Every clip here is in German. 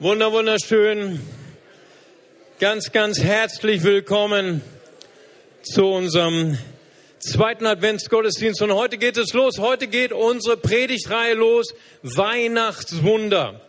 Wunder, wunderschön. Ganz, ganz herzlich willkommen zu unserem zweiten Adventsgottesdienst. Und heute geht es los. Heute geht unsere Predigtreihe los. Weihnachtswunder.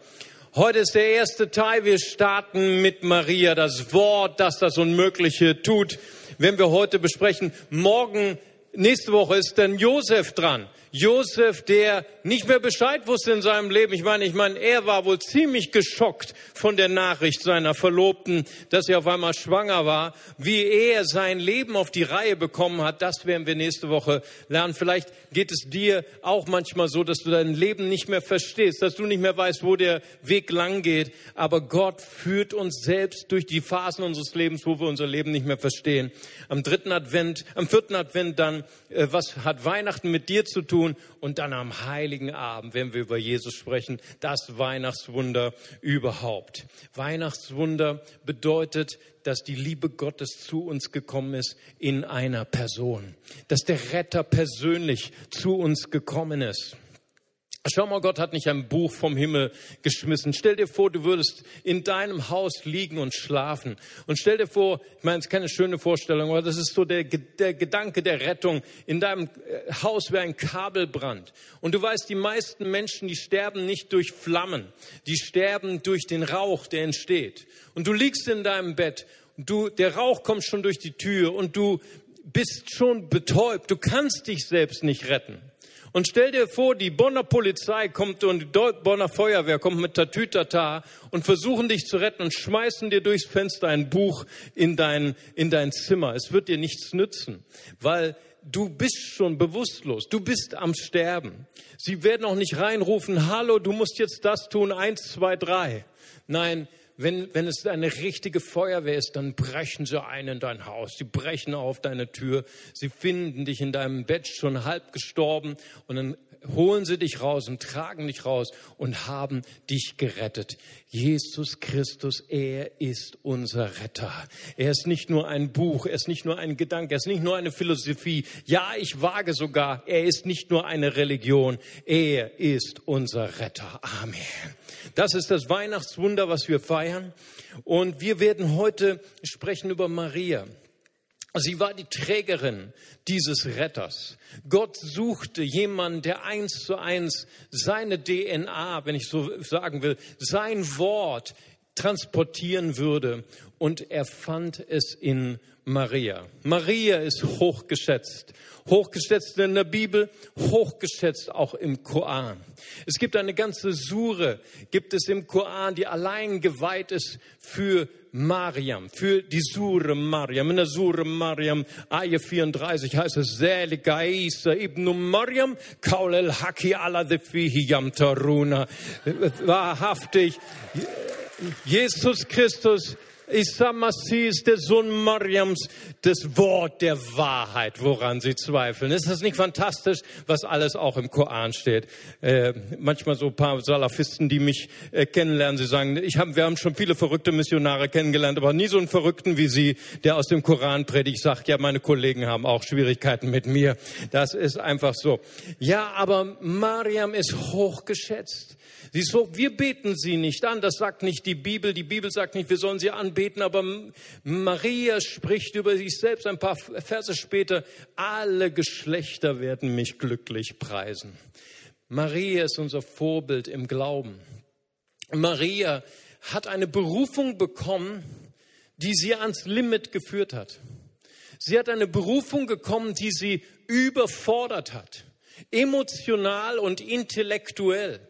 Heute ist der erste Teil. Wir starten mit Maria, das Wort, das das Unmögliche tut. Wenn wir heute besprechen, morgen, nächste Woche ist dann Josef dran. Josef, der nicht mehr Bescheid wusste in seinem Leben. Ich meine, ich meine, er war wohl ziemlich geschockt von der Nachricht seiner Verlobten, dass sie auf einmal schwanger war. Wie er sein Leben auf die Reihe bekommen hat, das werden wir nächste Woche lernen. Vielleicht geht es dir auch manchmal so, dass du dein Leben nicht mehr verstehst, dass du nicht mehr weißt, wo der Weg lang geht. Aber Gott führt uns selbst durch die Phasen unseres Lebens, wo wir unser Leben nicht mehr verstehen. Am dritten Advent, am vierten Advent dann, äh, was hat Weihnachten mit dir zu tun? Tun. Und dann am heiligen Abend, wenn wir über Jesus sprechen, das Weihnachtswunder überhaupt. Weihnachtswunder bedeutet, dass die Liebe Gottes zu uns gekommen ist in einer Person. Dass der Retter persönlich zu uns gekommen ist. Schau mal, Gott hat nicht ein Buch vom Himmel geschmissen. Stell dir vor, du würdest in deinem Haus liegen und schlafen. Und stell dir vor, ich meine, es ist keine schöne Vorstellung, aber das ist so der, der Gedanke der Rettung. In deinem äh, Haus wäre ein Kabelbrand. Und du weißt, die meisten Menschen, die sterben nicht durch Flammen. Die sterben durch den Rauch, der entsteht. Und du liegst in deinem Bett. Du, der Rauch kommt schon durch die Tür und du bist schon betäubt. Du kannst dich selbst nicht retten. Und stell dir vor, die Bonner Polizei kommt und die Bonner Feuerwehr kommt mit Tatütata und versuchen dich zu retten und schmeißen dir durchs Fenster ein Buch in dein, in dein Zimmer. Es wird dir nichts nützen, weil du bist schon bewusstlos, du bist am Sterben. Sie werden auch nicht reinrufen, hallo, du musst jetzt das tun, eins, zwei, drei. Nein, wenn, wenn es eine richtige Feuerwehr ist, dann brechen sie ein in dein Haus. Sie brechen auf deine Tür. Sie finden dich in deinem Bett schon halb gestorben und dann holen sie dich raus und tragen dich raus und haben dich gerettet. Jesus Christus, er ist unser Retter. Er ist nicht nur ein Buch, er ist nicht nur ein Gedanke, er ist nicht nur eine Philosophie. Ja, ich wage sogar, er ist nicht nur eine Religion, er ist unser Retter. Amen. Das ist das Weihnachtswunder, was wir feiern. Und wir werden heute sprechen über Maria. Sie war die Trägerin dieses Retters. Gott suchte jemanden, der eins zu eins seine DNA, wenn ich so sagen will, sein Wort transportieren würde. Und er fand es in Maria. Maria ist hochgeschätzt. Hochgeschätzt in der Bibel, hochgeschätzt auch im Koran. Es gibt eine ganze Sure, gibt es im Koran, die allein geweiht ist für Mariam, für die Sure Mariam. In der Sure Mariam, Ayah 34 heißt es, Selika Isa ibn Mariam, Kaul el Haki ala fihi yam taruna. Wahrhaftig, Jesus Christus Isa Masih der Sohn Mariams, das Wort der Wahrheit, woran sie zweifeln. Ist das nicht fantastisch, was alles auch im Koran steht? Äh, manchmal so ein paar Salafisten, die mich äh, kennenlernen, sie sagen, ich hab, wir haben schon viele verrückte Missionare kennengelernt, aber nie so einen Verrückten wie Sie, der aus dem Koran predigt, sagt, ja, meine Kollegen haben auch Schwierigkeiten mit mir. Das ist einfach so. Ja, aber Mariam ist hochgeschätzt. Sie ist so, wir beten sie nicht an, das sagt nicht die Bibel. Die Bibel sagt nicht, wir sollen sie anbeten, aber Maria spricht über sich selbst ein paar Verse später. Alle Geschlechter werden mich glücklich preisen. Maria ist unser Vorbild im Glauben. Maria hat eine Berufung bekommen, die sie ans Limit geführt hat. Sie hat eine Berufung bekommen, die sie überfordert hat, emotional und intellektuell.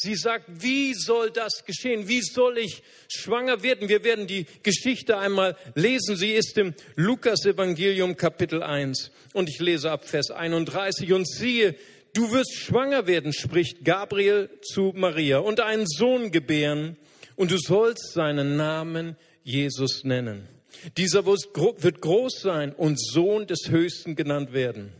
Sie sagt, wie soll das geschehen? Wie soll ich schwanger werden? Wir werden die Geschichte einmal lesen. Sie ist im Lukas Evangelium Kapitel 1 und ich lese ab Vers 31 und siehe, du wirst schwanger werden, spricht Gabriel zu Maria und einen Sohn gebären und du sollst seinen Namen Jesus nennen. Dieser wird groß sein und Sohn des Höchsten genannt werden.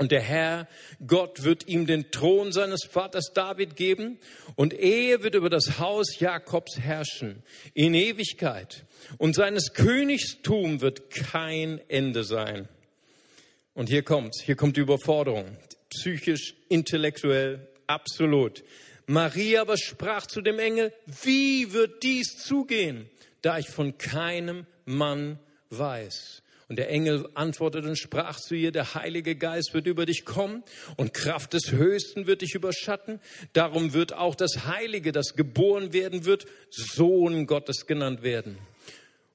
Und der Herr Gott wird ihm den Thron seines Vaters David geben und er wird über das Haus Jakobs herrschen in Ewigkeit. Und seines Königstum wird kein Ende sein. Und hier kommt's, hier kommt die Überforderung. Psychisch, intellektuell, absolut. Maria aber sprach zu dem Engel, wie wird dies zugehen, da ich von keinem Mann weiß? Und der Engel antwortete und sprach zu ihr, der Heilige Geist wird über dich kommen und Kraft des Höchsten wird dich überschatten. Darum wird auch das Heilige, das geboren werden wird, Sohn Gottes genannt werden.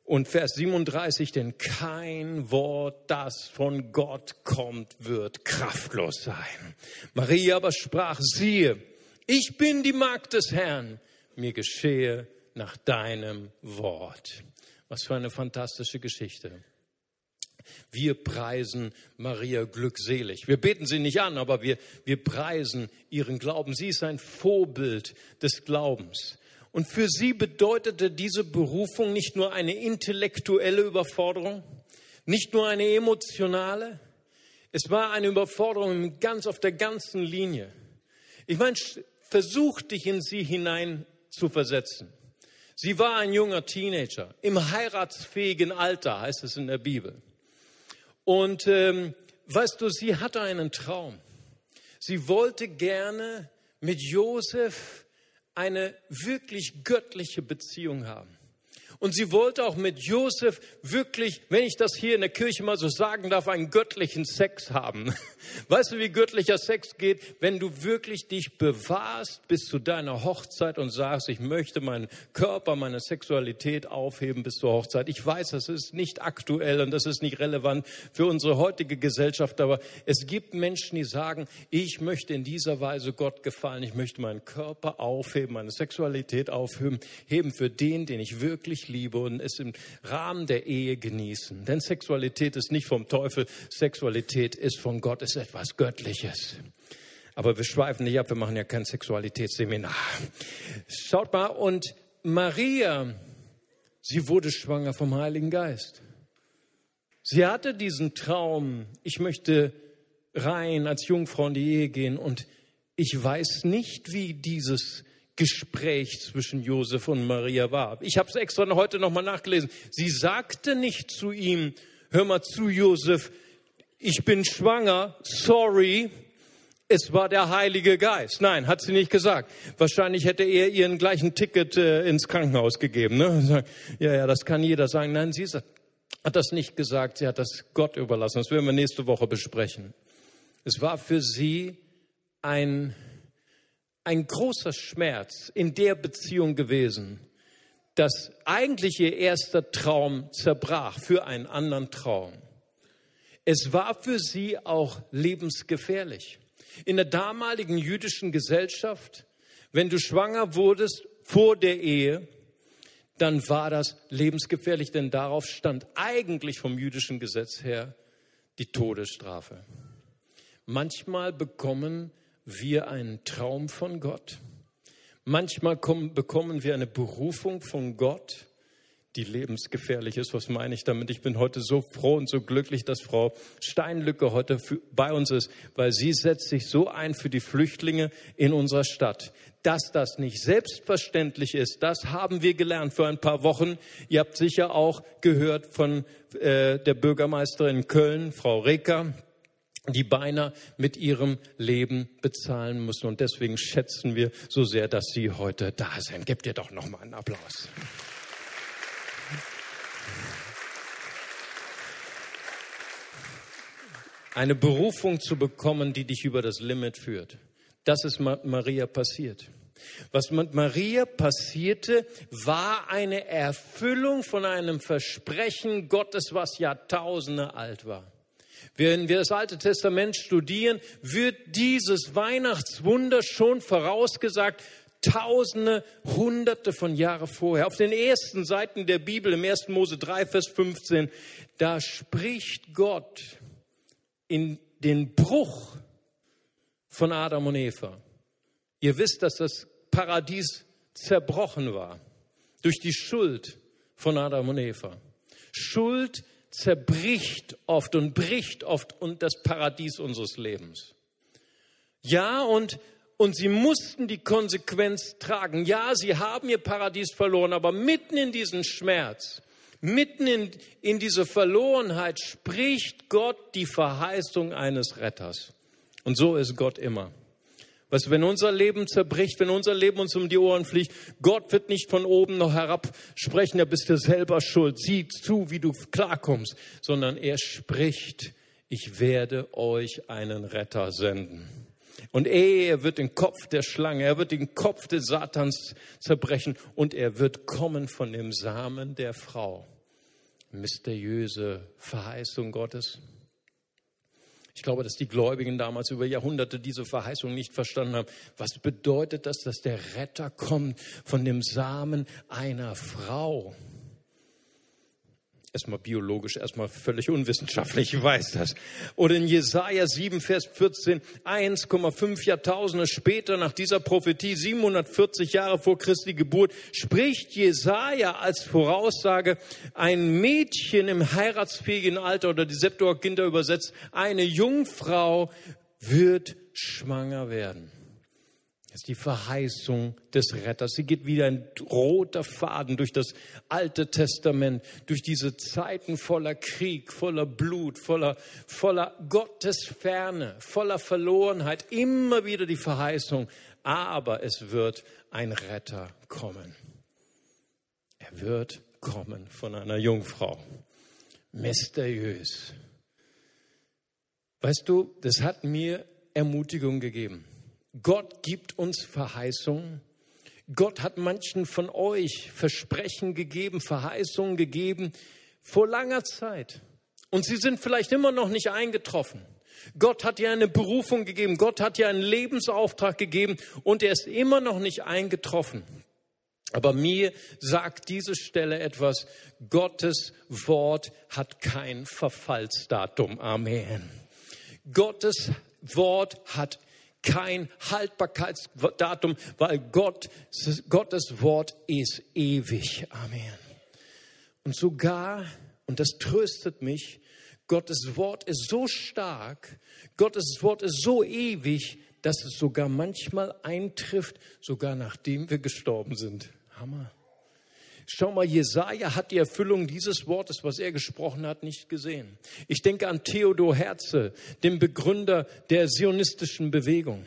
Und Vers 37, denn kein Wort, das von Gott kommt, wird kraftlos sein. Maria aber sprach, siehe, ich bin die Magd des Herrn, mir geschehe nach deinem Wort. Was für eine fantastische Geschichte. Wir preisen Maria glückselig. Wir beten sie nicht an, aber wir, wir preisen ihren Glauben. Sie ist ein Vorbild des Glaubens. Und für sie bedeutete diese Berufung nicht nur eine intellektuelle Überforderung, nicht nur eine emotionale, es war eine Überforderung ganz auf der ganzen Linie. Ich meine, versuch dich in sie hinein zu versetzen. Sie war ein junger Teenager, im heiratsfähigen Alter, heißt es in der Bibel. Und ähm, weißt du, sie hatte einen Traum. Sie wollte gerne mit Josef eine wirklich göttliche Beziehung haben. Und sie wollte auch mit Josef wirklich, wenn ich das hier in der Kirche mal so sagen darf, einen göttlichen Sex haben. Weißt du, wie göttlicher Sex geht? Wenn du wirklich dich bewahrst bis zu deiner Hochzeit und sagst, ich möchte meinen Körper, meine Sexualität aufheben bis zur Hochzeit. Ich weiß, das ist nicht aktuell und das ist nicht relevant für unsere heutige Gesellschaft, aber es gibt Menschen, die sagen, ich möchte in dieser Weise Gott gefallen. Ich möchte meinen Körper aufheben, meine Sexualität aufheben, heben für den, den ich wirklich liebe und es im Rahmen der Ehe genießen. Denn Sexualität ist nicht vom Teufel, Sexualität ist von Gott, ist etwas Göttliches. Aber wir schweifen nicht ab, wir machen ja kein Sexualitätsseminar. Schaut mal, und Maria, sie wurde schwanger vom Heiligen Geist. Sie hatte diesen Traum, ich möchte rein als Jungfrau in die Ehe gehen und ich weiß nicht, wie dieses Gespräch zwischen Josef und Maria war. Ich habe es extra heute nochmal nachgelesen. Sie sagte nicht zu ihm, hör mal zu, Josef, ich bin schwanger, sorry, es war der Heilige Geist. Nein, hat sie nicht gesagt. Wahrscheinlich hätte er ihren gleichen Ticket äh, ins Krankenhaus gegeben. Ne? Ja, ja, das kann jeder sagen. Nein, sie hat das nicht gesagt. Sie hat das Gott überlassen. Das werden wir nächste Woche besprechen. Es war für sie ein ein großer Schmerz in der Beziehung gewesen, dass eigentlich ihr erster Traum zerbrach für einen anderen Traum. Es war für sie auch lebensgefährlich. In der damaligen jüdischen Gesellschaft, wenn du schwanger wurdest vor der Ehe, dann war das lebensgefährlich, denn darauf stand eigentlich vom jüdischen Gesetz her die Todesstrafe. Manchmal bekommen wir einen Traum von Gott. Manchmal kommen, bekommen wir eine Berufung von Gott, die lebensgefährlich ist. Was meine ich damit? Ich bin heute so froh und so glücklich, dass Frau Steinlücke heute für, bei uns ist, weil sie setzt sich so ein für die Flüchtlinge in unserer Stadt. Dass das nicht selbstverständlich ist, das haben wir gelernt für ein paar Wochen. Ihr habt sicher auch gehört von äh, der Bürgermeisterin in Köln, Frau Reker, die beinahe mit ihrem Leben bezahlen müssen. Und deswegen schätzen wir so sehr, dass Sie heute da sind. Gebt ihr doch noch mal einen Applaus. Eine Berufung zu bekommen, die dich über das Limit führt. Das ist Maria passiert. Was mit Maria passierte, war eine Erfüllung von einem Versprechen Gottes, was Jahrtausende alt war. Wenn wir das Alte Testament studieren, wird dieses Weihnachtswunder schon vorausgesagt, Tausende, Hunderte von Jahren vorher. Auf den ersten Seiten der Bibel, im 1. Mose 3, Vers 15, da spricht Gott in den Bruch von Adam und Eva. Ihr wisst, dass das Paradies zerbrochen war durch die Schuld von Adam und Eva. Schuld zerbricht oft und bricht oft und das Paradies unseres Lebens. Ja, und, und sie mussten die Konsequenz tragen. Ja, sie haben ihr Paradies verloren, aber mitten in diesen Schmerz, mitten in, in diese Verlorenheit spricht Gott die Verheißung eines Retters. Und so ist Gott immer. Weißt du, wenn unser Leben zerbricht, wenn unser Leben uns um die Ohren fliegt, Gott wird nicht von oben noch herab sprechen, da bist du selber schuld, sieh zu, wie du klarkommst, sondern er spricht, ich werde euch einen Retter senden. Und er wird den Kopf der Schlange, er wird den Kopf des Satans zerbrechen und er wird kommen von dem Samen der Frau. Mysteriöse Verheißung Gottes. Ich glaube, dass die Gläubigen damals über Jahrhunderte diese Verheißung nicht verstanden haben. Was bedeutet das, dass der Retter kommt von dem Samen einer Frau? Erstmal biologisch, erstmal völlig unwissenschaftlich, ich weiß das. Oder in Jesaja 7, Vers 14, 1,5 Jahrtausende später nach dieser Prophetie, 740 Jahre vor Christi Geburt, spricht Jesaja als Voraussage, ein Mädchen im heiratsfähigen Alter oder die Septuaginta übersetzt, eine Jungfrau wird schwanger werden. Das ist die Verheißung des Retters. Sie geht wie ein roter Faden durch das Alte Testament, durch diese Zeiten voller Krieg, voller Blut, voller, voller Gottesferne, voller Verlorenheit. Immer wieder die Verheißung. Aber es wird ein Retter kommen. Er wird kommen von einer Jungfrau. Mysteriös. Weißt du, das hat mir Ermutigung gegeben. Gott gibt uns Verheißungen. Gott hat manchen von euch Versprechen gegeben, Verheißungen gegeben vor langer Zeit. Und sie sind vielleicht immer noch nicht eingetroffen. Gott hat dir eine Berufung gegeben, Gott hat dir einen Lebensauftrag gegeben und er ist immer noch nicht eingetroffen. Aber mir sagt diese Stelle etwas, Gottes Wort hat kein Verfallsdatum. Amen. Gottes Wort hat kein Haltbarkeitsdatum, weil Gott, Gottes Wort ist ewig. Amen. Und sogar, und das tröstet mich, Gottes Wort ist so stark, Gottes Wort ist so ewig, dass es sogar manchmal eintrifft, sogar nachdem wir gestorben sind. Hammer. Schau mal, Jesaja hat die Erfüllung dieses Wortes, was er gesprochen hat, nicht gesehen. Ich denke an Theodor Herzl, dem Begründer der zionistischen Bewegung.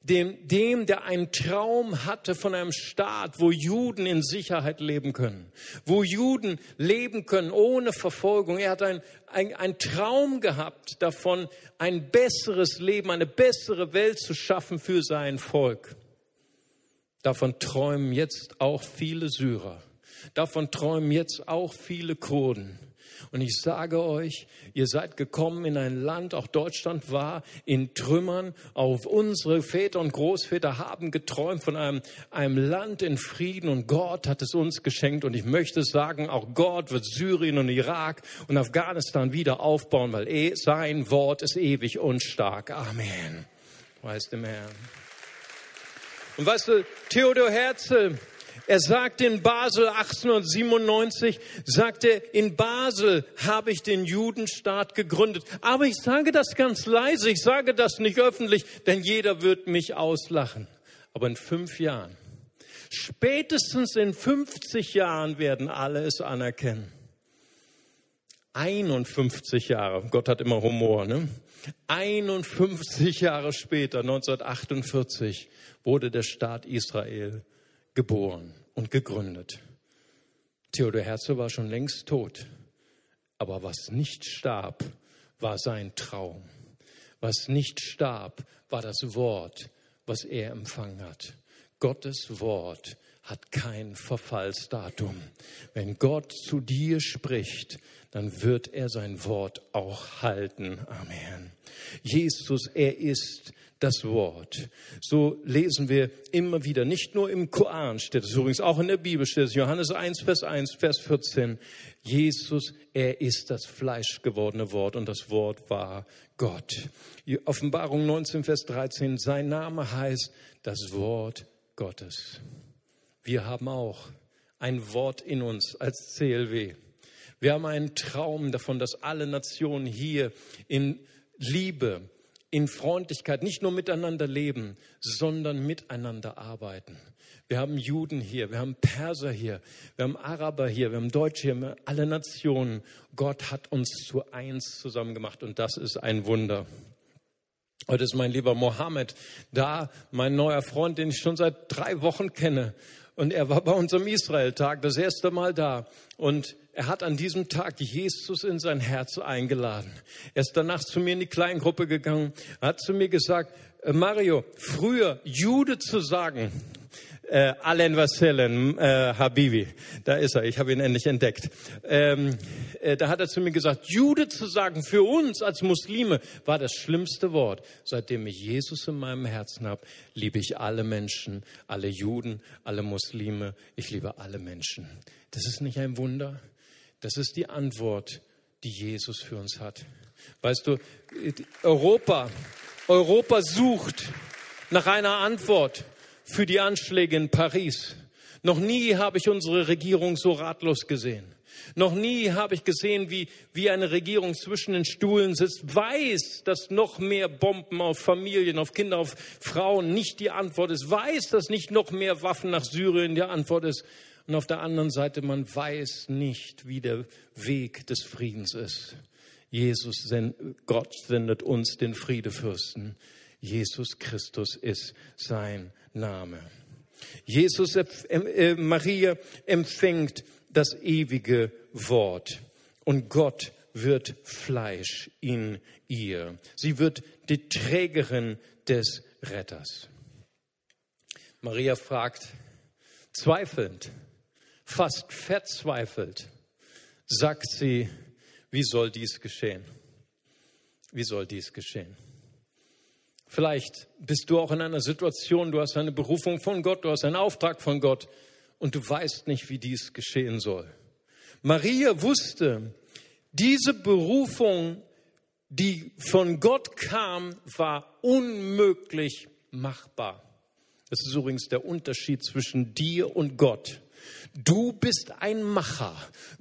Dem, dem, der einen Traum hatte von einem Staat, wo Juden in Sicherheit leben können, wo Juden leben können ohne Verfolgung. Er hat einen ein Traum gehabt davon, ein besseres Leben, eine bessere Welt zu schaffen für sein Volk. Davon träumen jetzt auch viele Syrer. Davon träumen jetzt auch viele Kurden. Und ich sage euch, ihr seid gekommen in ein Land, auch Deutschland war in Trümmern. Auch unsere Väter und Großväter haben geträumt von einem, einem Land in Frieden und Gott hat es uns geschenkt. Und ich möchte sagen, auch Gott wird Syrien und Irak und Afghanistan wieder aufbauen, weil eh, sein Wort ist ewig und stark. Amen. Weiß dem Herrn. Und weißt du, Theodor Herzl, er sagt in Basel 1897, sagte, in Basel habe ich den Judenstaat gegründet. Aber ich sage das ganz leise, ich sage das nicht öffentlich, denn jeder wird mich auslachen. Aber in fünf Jahren, spätestens in 50 Jahren werden alle es anerkennen. 51 Jahre, Gott hat immer Humor, ne? 51 Jahre später, 1948, wurde der Staat Israel geboren und gegründet. Theodor Herzl war schon längst tot, aber was nicht starb, war sein Traum. Was nicht starb, war das Wort, was er empfangen hat. Gottes Wort hat kein Verfallsdatum. Wenn Gott zu dir spricht, dann wird er sein Wort auch halten. Amen. Jesus, er ist das Wort. So lesen wir immer wieder, nicht nur im Koran steht es übrigens, auch in der Bibel steht es, Johannes 1, Vers 1, Vers 14. Jesus, er ist das fleischgewordene Wort und das Wort war Gott. Offenbarung 19, Vers 13, sein Name heißt das Wort Gottes. Wir haben auch ein Wort in uns als CLW. Wir haben einen Traum davon, dass alle Nationen hier in Liebe, in Freundlichkeit nicht nur miteinander leben, sondern miteinander arbeiten. Wir haben Juden hier, wir haben Perser hier, wir haben Araber hier, wir haben Deutsche hier, haben alle Nationen. Gott hat uns zu eins zusammen gemacht und das ist ein Wunder. Heute ist mein lieber Mohammed da, mein neuer Freund, den ich schon seit drei Wochen kenne. Und er war bei unserem Israel-Tag das erste Mal da. Und er hat an diesem Tag Jesus in sein Herz eingeladen. Er ist danach zu mir in die Kleingruppe gegangen, hat zu mir gesagt, äh, Mario, früher Jude zu sagen, äh, Alain Vassellen, äh, Habibi, da ist er, ich habe ihn endlich entdeckt. Ähm, äh, da hat er zu mir gesagt, Jude zu sagen für uns als Muslime war das schlimmste Wort. Seitdem ich Jesus in meinem Herzen habe, liebe ich alle Menschen, alle Juden, alle Muslime, ich liebe alle Menschen. Das ist nicht ein Wunder? Das ist die Antwort, die Jesus für uns hat. Weißt du, Europa, Europa sucht nach einer Antwort für die Anschläge in Paris. Noch nie habe ich unsere Regierung so ratlos gesehen. Noch nie habe ich gesehen, wie, wie eine Regierung zwischen den Stuhlen sitzt, weiß, dass noch mehr Bomben auf Familien, auf Kinder, auf Frauen nicht die Antwort ist, weiß, dass nicht noch mehr Waffen nach Syrien die Antwort ist. Und auf der anderen Seite, man weiß nicht, wie der Weg des Friedens ist. Jesus, Gott sendet uns den Friedefürsten. Jesus Christus ist sein Name. Jesus, äh, Maria empfängt das ewige Wort und Gott wird Fleisch in ihr. Sie wird die Trägerin des Retters. Maria fragt, zweifelnd, fast verzweifelt, sagt sie, wie soll dies geschehen? Wie soll dies geschehen? Vielleicht bist du auch in einer Situation, du hast eine Berufung von Gott, du hast einen Auftrag von Gott und du weißt nicht, wie dies geschehen soll. Maria wusste, diese Berufung, die von Gott kam, war unmöglich machbar. Das ist übrigens der Unterschied zwischen dir und Gott. Du bist ein Macher.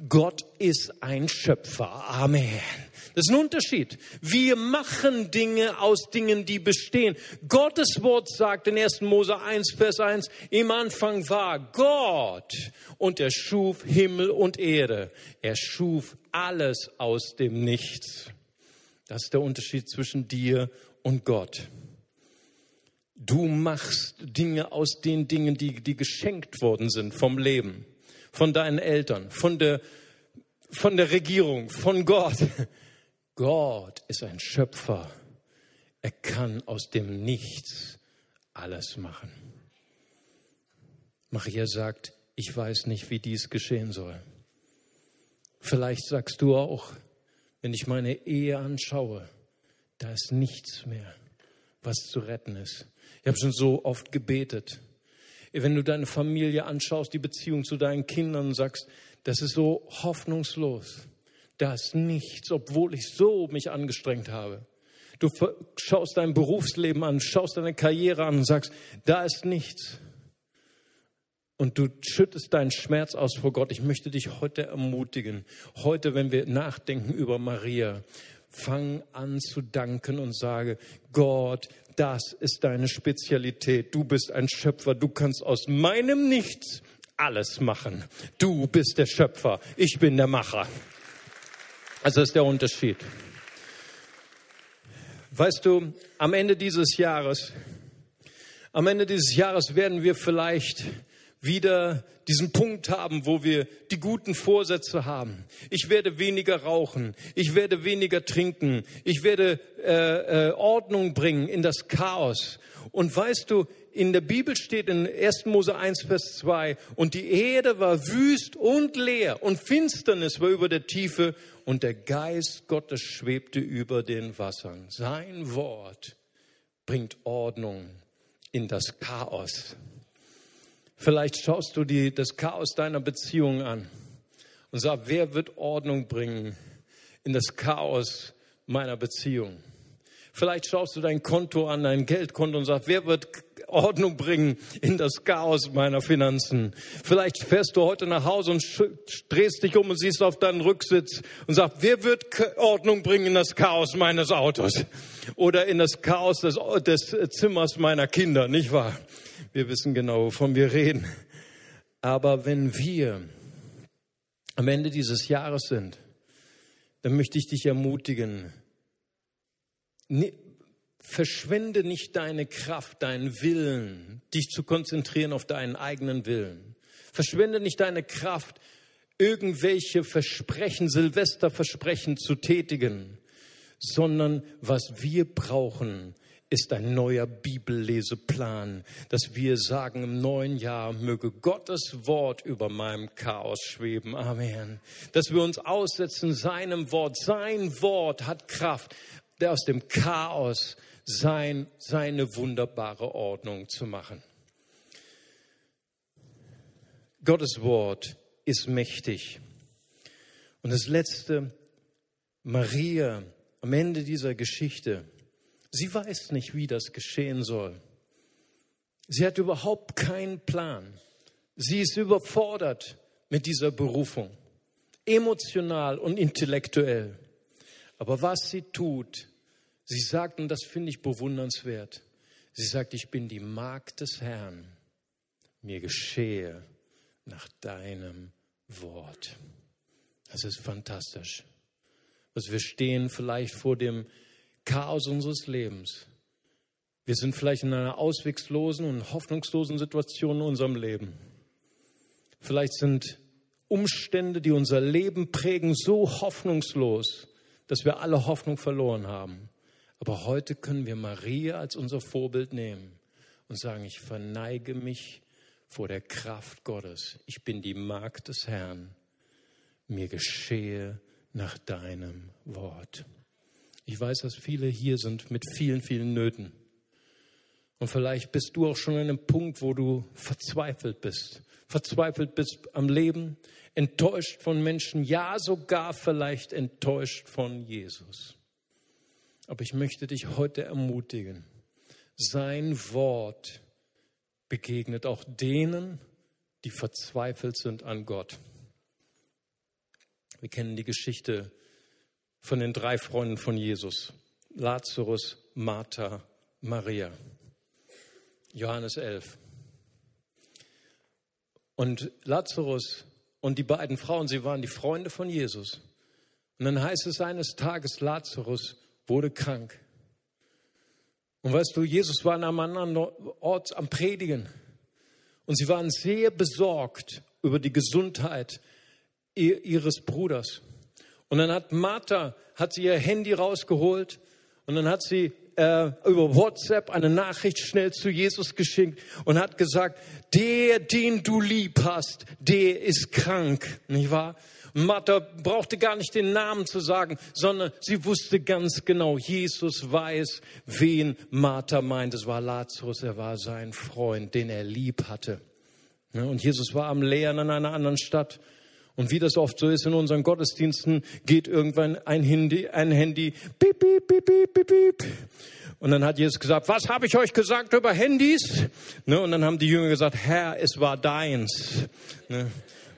Gott ist ein Schöpfer. Amen. Das ist ein Unterschied. Wir machen Dinge aus Dingen, die bestehen. Gottes Wort sagt in 1. Mose 1, Vers 1, im Anfang war Gott und er schuf Himmel und Erde. Er schuf alles aus dem Nichts. Das ist der Unterschied zwischen dir und Gott. Du machst Dinge aus den Dingen, die, die geschenkt worden sind vom Leben, von deinen Eltern, von der, von der Regierung, von Gott. Gott ist ein Schöpfer. Er kann aus dem Nichts alles machen. Maria sagt, ich weiß nicht, wie dies geschehen soll. Vielleicht sagst du auch, wenn ich meine Ehe anschaue, da ist nichts mehr, was zu retten ist. Ich habe schon so oft gebetet. Wenn du deine Familie anschaust, die Beziehung zu deinen Kindern und sagst, das ist so hoffnungslos. Da ist nichts, obwohl ich so mich angestrengt habe. Du schaust dein Berufsleben an, schaust deine Karriere an und sagst, da ist nichts. Und du schüttest deinen Schmerz aus vor Gott. Ich möchte dich heute ermutigen. Heute, wenn wir nachdenken über Maria, fang an zu danken und sage, Gott, das ist deine Spezialität. Du bist ein Schöpfer. Du kannst aus meinem Nichts alles machen. Du bist der Schöpfer. Ich bin der Macher. Also ist der Unterschied. Weißt du, am Ende dieses Jahres, am Ende dieses Jahres werden wir vielleicht wieder diesen Punkt haben, wo wir die guten Vorsätze haben. Ich werde weniger rauchen, ich werde weniger trinken, ich werde äh, äh, Ordnung bringen in das Chaos. Und weißt du, in der Bibel steht in 1. Mose 1, Vers 2, und die Erde war wüst und leer und Finsternis war über der Tiefe und der Geist Gottes schwebte über den Wassern. Sein Wort bringt Ordnung in das Chaos. Vielleicht schaust du dir das Chaos deiner Beziehung an und sagst, wer wird Ordnung bringen in das Chaos meiner Beziehung? Vielleicht schaust du dein Konto an, dein Geldkonto und sagst, wer wird Ordnung bringen in das Chaos meiner Finanzen. Vielleicht fährst du heute nach Hause und drehst dich um und siehst auf deinen Rücksitz und sagst, wer wird Ordnung bringen in das Chaos meines Autos oder in das Chaos des, des Zimmers meiner Kinder, nicht wahr? Wir wissen genau, wovon wir reden. Aber wenn wir am Ende dieses Jahres sind, dann möchte ich dich ermutigen, verschwende nicht deine Kraft, deinen Willen, dich zu konzentrieren auf deinen eigenen Willen. Verschwende nicht deine Kraft, irgendwelche Versprechen, Silvesterversprechen zu tätigen, sondern was wir brauchen, ist ein neuer Bibelleseplan, dass wir sagen, im neuen Jahr möge Gottes Wort über meinem Chaos schweben. Amen. Dass wir uns aussetzen seinem Wort. Sein Wort hat Kraft, der aus dem Chaos sein, seine wunderbare Ordnung zu machen. Gottes Wort ist mächtig. Und das letzte, Maria am Ende dieser Geschichte, sie weiß nicht, wie das geschehen soll. Sie hat überhaupt keinen Plan. Sie ist überfordert mit dieser Berufung, emotional und intellektuell. Aber was sie tut, sie sagt, und das finde ich bewundernswert, sie sagt, ich bin die Magd des Herrn, mir geschehe nach deinem Wort. Das ist fantastisch. Also wir stehen vielleicht vor dem Chaos unseres Lebens. Wir sind vielleicht in einer ausweglosen und hoffnungslosen Situation in unserem Leben. Vielleicht sind Umstände, die unser Leben prägen, so hoffnungslos, dass wir alle Hoffnung verloren haben. Aber heute können wir Maria als unser Vorbild nehmen und sagen, ich verneige mich vor der Kraft Gottes. Ich bin die Magd des Herrn. Mir geschehe nach deinem Wort. Ich weiß, dass viele hier sind mit vielen, vielen Nöten. Und vielleicht bist du auch schon an einem Punkt, wo du verzweifelt bist. Verzweifelt bist am Leben, enttäuscht von Menschen, ja sogar vielleicht enttäuscht von Jesus. Aber ich möchte dich heute ermutigen. Sein Wort begegnet auch denen, die verzweifelt sind an Gott. Wir kennen die Geschichte von den drei Freunden von Jesus. Lazarus, Martha, Maria. Johannes 11. Und Lazarus und die beiden Frauen, sie waren die Freunde von Jesus. Und dann heißt es eines Tages, Lazarus wurde krank. Und weißt du, Jesus war an einem anderen Ort am Predigen. Und sie waren sehr besorgt über die Gesundheit ihres Bruders. Und dann hat Martha, hat sie ihr Handy rausgeholt und dann hat sie äh, über WhatsApp eine Nachricht schnell zu Jesus geschickt und hat gesagt, der, den du lieb hast, der ist krank, nicht wahr? Martha brauchte gar nicht den Namen zu sagen, sondern sie wusste ganz genau, Jesus weiß, wen Martha meint. Es war Lazarus, er war sein Freund, den er lieb hatte. Und Jesus war am Lehren in einer anderen Stadt. Und wie das oft so ist in unseren Gottesdiensten, geht irgendwann ein Handy, ein Handy, piep, piep, piep, piep, piep, piep. Und dann hat Jesus gesagt, was habe ich euch gesagt über Handys? Ne, und dann haben die Jünger gesagt, Herr, es war deins. Ne?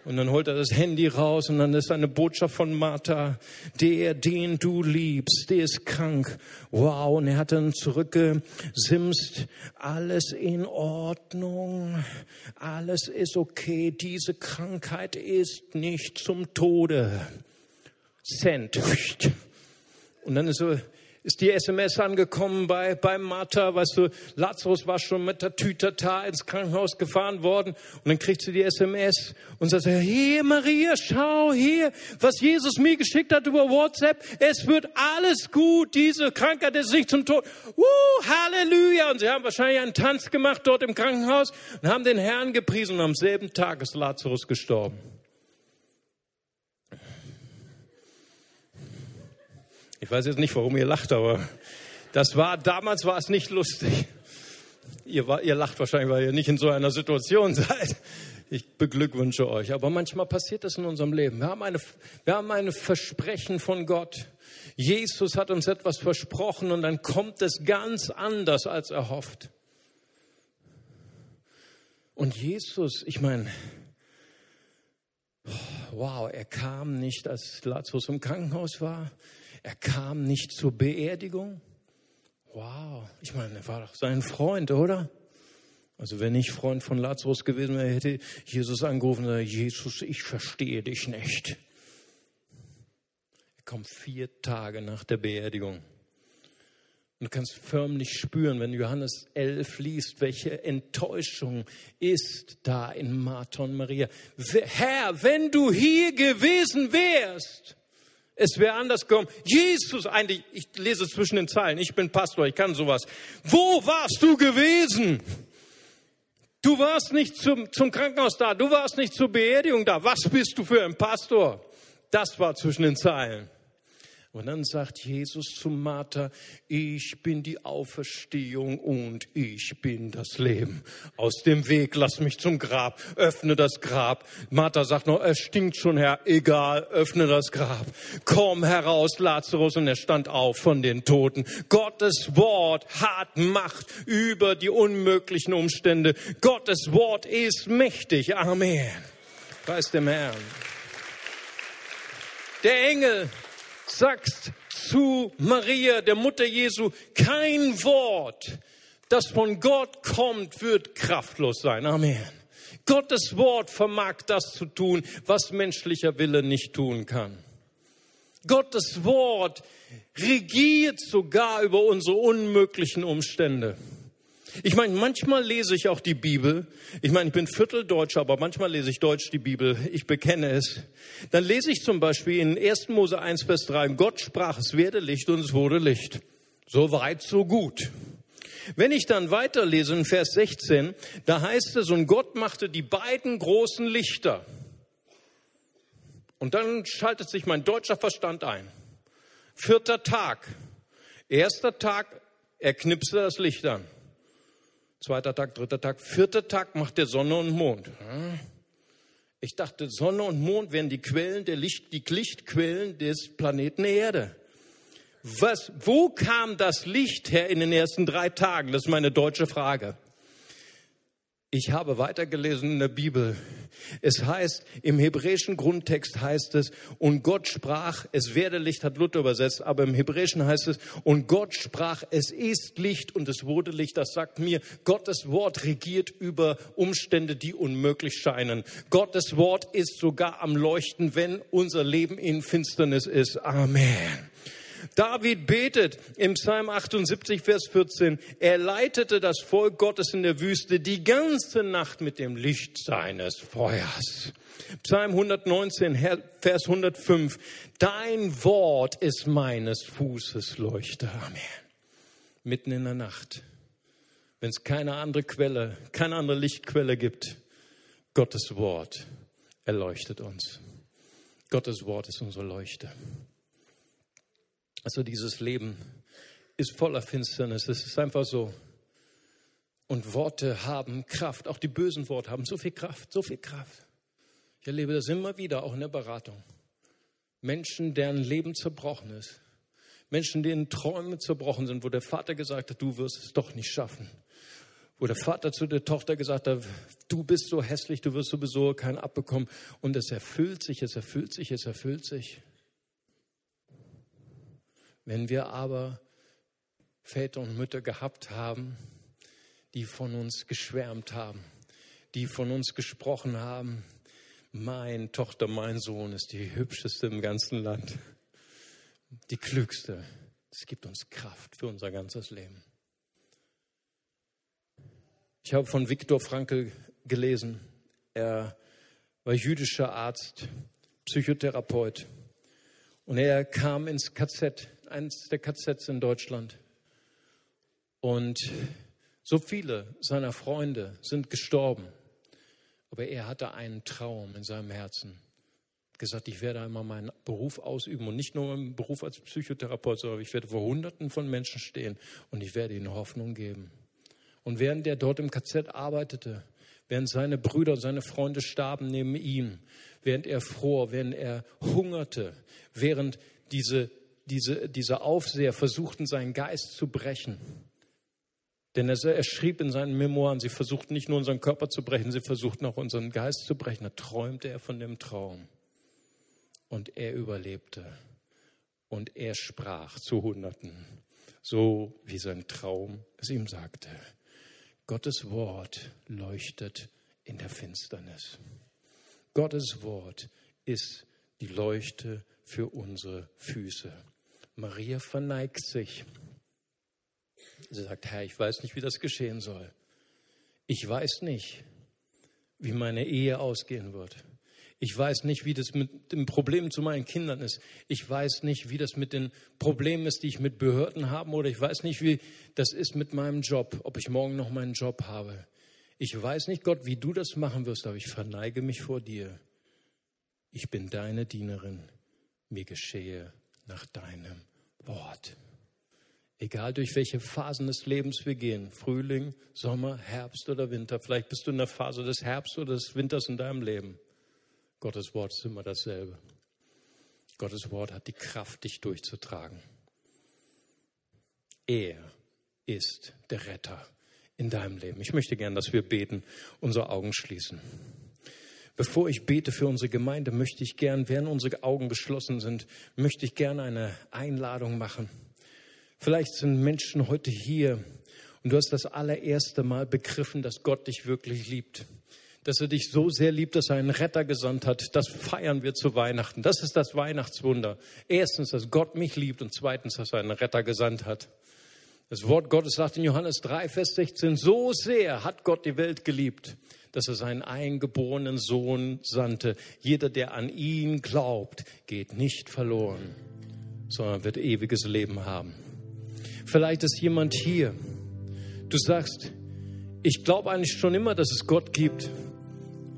Und dann holt er das Handy raus und dann ist eine Botschaft von Martha, der, den du liebst, der ist krank. Wow, und er hat dann zurückgesimst, alles in Ordnung, alles ist okay, diese Krankheit ist nicht zum Tode. Cent. Und dann ist so, ist die SMS angekommen bei, bei Martha, weißt du, Lazarus war schon mit der Tütata ins Krankenhaus gefahren worden und dann kriegt sie die SMS und sagt, hier Maria, schau hier, was Jesus mir geschickt hat über WhatsApp, es wird alles gut, diese Krankheit ist nicht zum Tod. Uh, Halleluja! Und sie haben wahrscheinlich einen Tanz gemacht dort im Krankenhaus und haben den Herrn gepriesen und am selben Tag ist Lazarus gestorben. Ich weiß jetzt nicht, warum ihr lacht, aber das war, damals war es nicht lustig. Ihr, war, ihr lacht wahrscheinlich, weil ihr nicht in so einer Situation seid. Ich beglückwünsche euch. Aber manchmal passiert das in unserem Leben. Wir haben eine, wir haben eine Versprechen von Gott. Jesus hat uns etwas versprochen und dann kommt es ganz anders als erhofft. Und Jesus, ich meine, wow, er kam nicht, als Lazarus im Krankenhaus war. Er kam nicht zur Beerdigung. Wow, ich meine, er war doch sein Freund, oder? Also wenn ich Freund von Lazarus gewesen wäre, hätte Jesus angerufen und gesagt, Jesus, ich verstehe dich nicht. Er kommt vier Tage nach der Beerdigung. Und du kannst förmlich spüren, wenn Johannes 11 liest, welche Enttäuschung ist da in Martha und Maria. Herr, wenn du hier gewesen wärst, es wäre anders gekommen. Jesus, eigentlich, ich lese zwischen den Zeilen, ich bin Pastor, ich kann sowas. Wo warst du gewesen? Du warst nicht zum, zum Krankenhaus da, du warst nicht zur Beerdigung da. Was bist du für ein Pastor? Das war zwischen den Zeilen. Und dann sagt Jesus zu Martha, ich bin die Auferstehung und ich bin das Leben. Aus dem Weg, lass mich zum Grab, öffne das Grab. Martha sagt noch, es stinkt schon, Herr, egal, öffne das Grab. Komm heraus, Lazarus, und er stand auf von den Toten. Gottes Wort hat Macht über die unmöglichen Umstände. Gottes Wort ist mächtig. Amen. Preis dem Herrn. Der Engel sagst zu Maria, der Mutter Jesu, kein Wort, das von Gott kommt, wird kraftlos sein. Amen. Gottes Wort vermag das zu tun, was menschlicher Wille nicht tun kann. Gottes Wort regiert sogar über unsere unmöglichen Umstände. Ich meine, manchmal lese ich auch die Bibel. Ich meine, ich bin Vierteldeutscher, aber manchmal lese ich Deutsch die Bibel. Ich bekenne es. Dann lese ich zum Beispiel in 1. Mose 1, Vers 3, Gott sprach, es werde Licht und es wurde Licht. So weit, so gut. Wenn ich dann weiterlese in Vers 16, da heißt es, und Gott machte die beiden großen Lichter. Und dann schaltet sich mein deutscher Verstand ein. Vierter Tag. Erster Tag, er knipste das Licht an. Zweiter Tag, dritter Tag, vierter Tag macht der Sonne und Mond. Ich dachte, Sonne und Mond wären die Quellen der Licht, die Lichtquellen des Planeten Erde. Was, wo kam das Licht her in den ersten drei Tagen? Das ist meine deutsche Frage. Ich habe weitergelesen in der Bibel. Es heißt, im hebräischen Grundtext heißt es, und Gott sprach, es werde Licht, hat Luther übersetzt, aber im hebräischen heißt es, und Gott sprach, es ist Licht und es wurde Licht. Das sagt mir, Gottes Wort regiert über Umstände, die unmöglich scheinen. Gottes Wort ist sogar am Leuchten, wenn unser Leben in Finsternis ist. Amen. David betet im Psalm 78, Vers 14, er leitete das Volk Gottes in der Wüste die ganze Nacht mit dem Licht seines Feuers. Psalm 119, Vers 105, dein Wort ist meines Fußes Leuchte. Amen. Mitten in der Nacht, wenn es keine andere Quelle, keine andere Lichtquelle gibt, Gottes Wort erleuchtet uns. Gottes Wort ist unsere Leuchte. Also dieses Leben ist voller Finsternis. Es ist einfach so. Und Worte haben Kraft. Auch die bösen Worte haben so viel Kraft, so viel Kraft. Ich erlebe das immer wieder, auch in der Beratung. Menschen, deren Leben zerbrochen ist. Menschen, denen Träume zerbrochen sind, wo der Vater gesagt hat, du wirst es doch nicht schaffen. Wo der Vater zu der Tochter gesagt hat, du bist so hässlich, du wirst sowieso keinen abbekommen. Und es erfüllt sich, es erfüllt sich, es erfüllt sich. Wenn wir aber Väter und Mütter gehabt haben, die von uns geschwärmt haben, die von uns gesprochen haben, mein Tochter, mein Sohn ist die hübscheste im ganzen Land, die klügste. Es gibt uns Kraft für unser ganzes Leben. Ich habe von Viktor Frankl gelesen. Er war jüdischer Arzt, Psychotherapeut. Und er kam ins KZ eines der KZs in Deutschland. Und so viele seiner Freunde sind gestorben. Aber er hatte einen Traum in seinem Herzen. Gesagt, ich werde einmal meinen Beruf ausüben und nicht nur meinen Beruf als Psychotherapeut, sondern ich werde vor Hunderten von Menschen stehen und ich werde ihnen Hoffnung geben. Und während er dort im KZ arbeitete, während seine Brüder und seine Freunde starben neben ihm, während er fror, während er hungerte, während diese diese, diese Aufseher versuchten, seinen Geist zu brechen. Denn er, er, schrieb in seinen Memoiren, sie versuchten nicht nur unseren Körper zu brechen, sie versuchten auch unseren Geist zu brechen. Da träumte er von dem Traum. Und er überlebte. Und er sprach zu Hunderten, so wie sein Traum es ihm sagte. Gottes Wort leuchtet in der Finsternis. Gottes Wort ist die Leuchte für unsere Füße. Maria verneigt sich Sie sagt, Herr, ich weiß nicht, wie das geschehen soll. Ich weiß nicht, wie meine Ehe ausgehen wird. Ich weiß nicht, wie das mit den Problemen zu meinen Kindern ist. Ich weiß nicht, wie das mit den Problemen ist, die ich mit Behörden habe. Oder ich weiß nicht, wie das ist mit meinem Job, ob ich morgen noch meinen Job habe. Ich weiß nicht, Gott, wie du das machen wirst, aber ich verneige mich vor dir. Ich bin deine Dienerin. Mir geschehe nach deinem Wort. Egal durch welche Phasen des Lebens wir gehen, Frühling, Sommer, Herbst oder Winter, vielleicht bist du in der Phase des Herbst oder des Winters in deinem Leben. Gottes Wort ist immer dasselbe. Gottes Wort hat die Kraft, dich durchzutragen. Er ist der Retter in deinem Leben. Ich möchte gern, dass wir beten, unsere Augen schließen. Bevor ich bete für unsere Gemeinde, möchte ich gern, während unsere Augen geschlossen sind, möchte ich gern eine Einladung machen. Vielleicht sind Menschen heute hier und du hast das allererste Mal begriffen, dass Gott dich wirklich liebt dass er dich so sehr liebt, dass er einen Retter gesandt hat. Das feiern wir zu Weihnachten. Das ist das Weihnachtswunder. Erstens, dass Gott mich liebt und zweitens, dass er einen Retter gesandt hat. Das Wort Gottes sagt in Johannes 3, Vers 16, so sehr hat Gott die Welt geliebt, dass er seinen eingeborenen Sohn sandte. Jeder, der an ihn glaubt, geht nicht verloren, sondern wird ewiges Leben haben. Vielleicht ist jemand hier, du sagst, ich glaube eigentlich schon immer, dass es Gott gibt.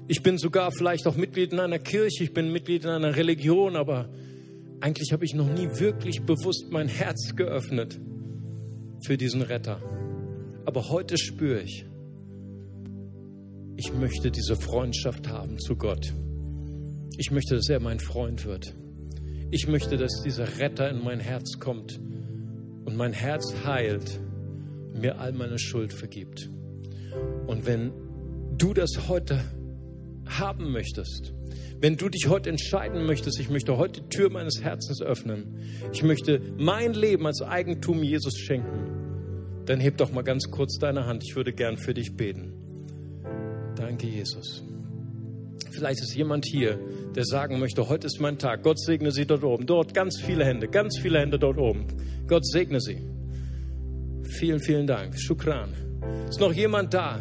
Ich bin sogar vielleicht auch Mitglied in einer Kirche, ich bin Mitglied in einer Religion, aber eigentlich habe ich noch nie wirklich bewusst mein Herz geöffnet für diesen Retter. Aber heute spüre ich, ich möchte diese Freundschaft haben zu Gott. Ich möchte, dass er mein Freund wird. Ich möchte, dass dieser Retter in mein Herz kommt und mein Herz heilt und mir all meine Schuld vergibt. Und wenn du das heute haben möchtest, wenn du dich heute entscheiden möchtest, ich möchte heute die Tür meines Herzens öffnen, ich möchte mein Leben als Eigentum Jesus schenken, dann heb doch mal ganz kurz deine Hand. Ich würde gern für dich beten. Danke, Jesus. Vielleicht ist jemand hier, der sagen möchte, heute ist mein Tag. Gott segne sie dort oben. Dort ganz viele Hände, ganz viele Hände dort oben. Gott segne sie. Vielen, vielen Dank. Shukran. Ist noch jemand da,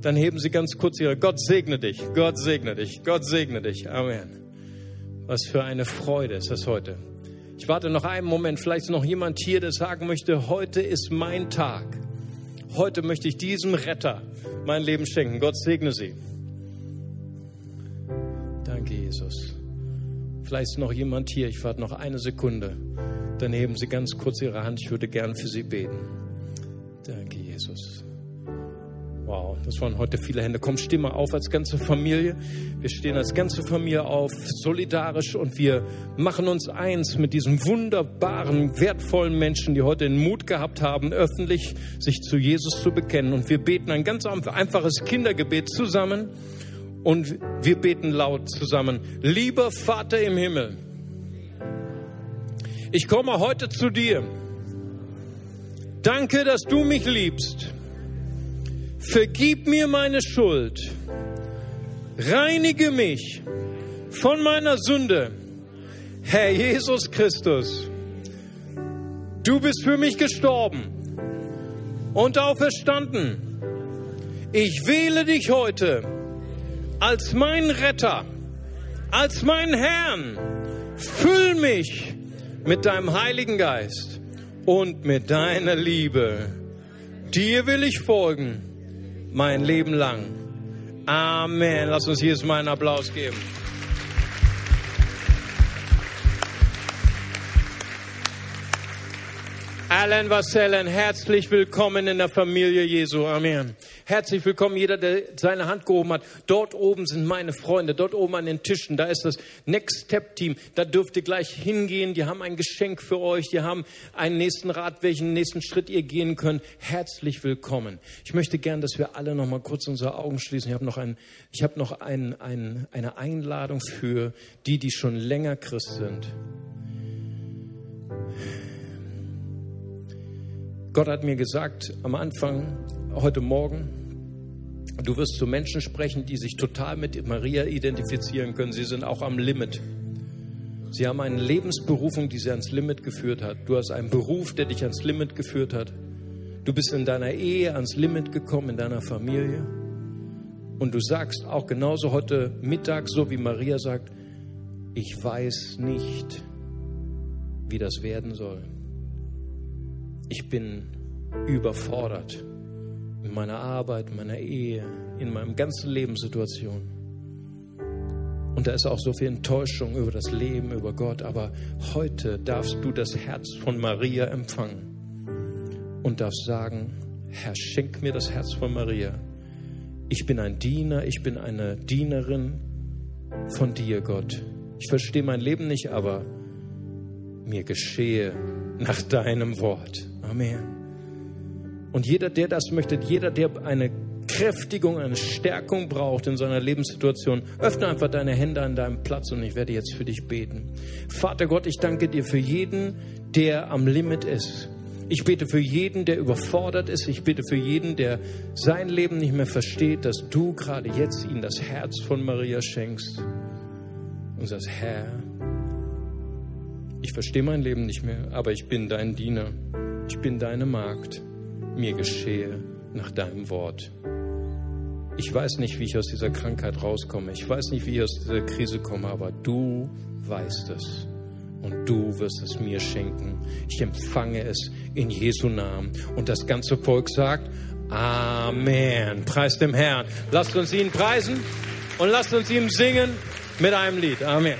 dann heben Sie ganz kurz Ihre, Gott segne dich, Gott segne dich, Gott segne dich. Amen. Was für eine Freude ist das heute. Ich warte noch einen Moment, vielleicht ist noch jemand hier, der sagen möchte, heute ist mein Tag. Heute möchte ich diesem Retter mein Leben schenken. Gott segne Sie. Danke, Jesus. Vielleicht ist noch jemand hier, ich warte noch eine Sekunde. Dann heben Sie ganz kurz Ihre Hand, ich würde gern für Sie beten. Danke, Jesus. Wow, das waren heute viele Hände. Komm, steh mal auf als ganze Familie. Wir stehen als ganze Familie auf, solidarisch und wir machen uns eins mit diesen wunderbaren, wertvollen Menschen, die heute den Mut gehabt haben, öffentlich sich zu Jesus zu bekennen. Und wir beten ein ganz einfaches Kindergebet zusammen und wir beten laut zusammen. Lieber Vater im Himmel, ich komme heute zu dir. Danke, dass du mich liebst vergib mir meine Schuld, reinige mich von meiner Sünde. Herr Jesus Christus, du bist für mich gestorben und auferstanden. Ich wähle dich heute als meinen Retter, als meinen Herrn. Füll mich mit deinem Heiligen Geist und mit deiner Liebe. Dir will ich folgen mein Leben lang. Amen. Lass uns Jesus mal einen Applaus geben. Alan Vassellen, herzlich willkommen in der Familie Jesu. Amen. Herzlich willkommen, jeder, der seine Hand gehoben hat. Dort oben sind meine Freunde, dort oben an den Tischen, da ist das Next Step Team. Da dürft ihr gleich hingehen. Die haben ein Geschenk für euch. Die haben einen nächsten Rat, welchen nächsten Schritt ihr gehen könnt. Herzlich willkommen. Ich möchte gern, dass wir alle noch mal kurz unsere Augen schließen. Ich habe noch, ein, ich habe noch ein, ein, eine Einladung für die, die schon länger Christ sind. Gott hat mir gesagt am Anfang, heute Morgen, du wirst zu Menschen sprechen, die sich total mit Maria identifizieren können. Sie sind auch am Limit. Sie haben eine Lebensberufung, die sie ans Limit geführt hat. Du hast einen Beruf, der dich ans Limit geführt hat. Du bist in deiner Ehe ans Limit gekommen, in deiner Familie. Und du sagst auch genauso heute Mittag, so wie Maria sagt, ich weiß nicht, wie das werden soll. Ich bin überfordert in meiner Arbeit, in meiner Ehe, in meinem ganzen Lebenssituation. Und da ist auch so viel Enttäuschung über das Leben, über Gott. Aber heute darfst du das Herz von Maria empfangen und darfst sagen, Herr, schenk mir das Herz von Maria. Ich bin ein Diener, ich bin eine Dienerin von dir, Gott. Ich verstehe mein Leben nicht, aber mir geschehe nach deinem Wort. Amen. Und jeder, der das möchte, jeder, der eine Kräftigung, eine Stärkung braucht in seiner Lebenssituation, öffne einfach deine Hände an deinem Platz und ich werde jetzt für dich beten. Vater Gott, ich danke dir für jeden, der am Limit ist. Ich bete für jeden, der überfordert ist. Ich bete für jeden, der sein Leben nicht mehr versteht, dass du gerade jetzt ihm das Herz von Maria schenkst und sagst, Herr, ich verstehe mein Leben nicht mehr, aber ich bin dein Diener. Ich bin deine Magd. Mir geschehe nach deinem Wort. Ich weiß nicht, wie ich aus dieser Krankheit rauskomme. Ich weiß nicht, wie ich aus dieser Krise komme, aber du weißt es. Und du wirst es mir schenken. Ich empfange es in Jesu Namen. Und das ganze Volk sagt, Amen. Preis dem Herrn. Lasst uns ihn preisen und lasst uns ihm singen mit einem Lied. Amen.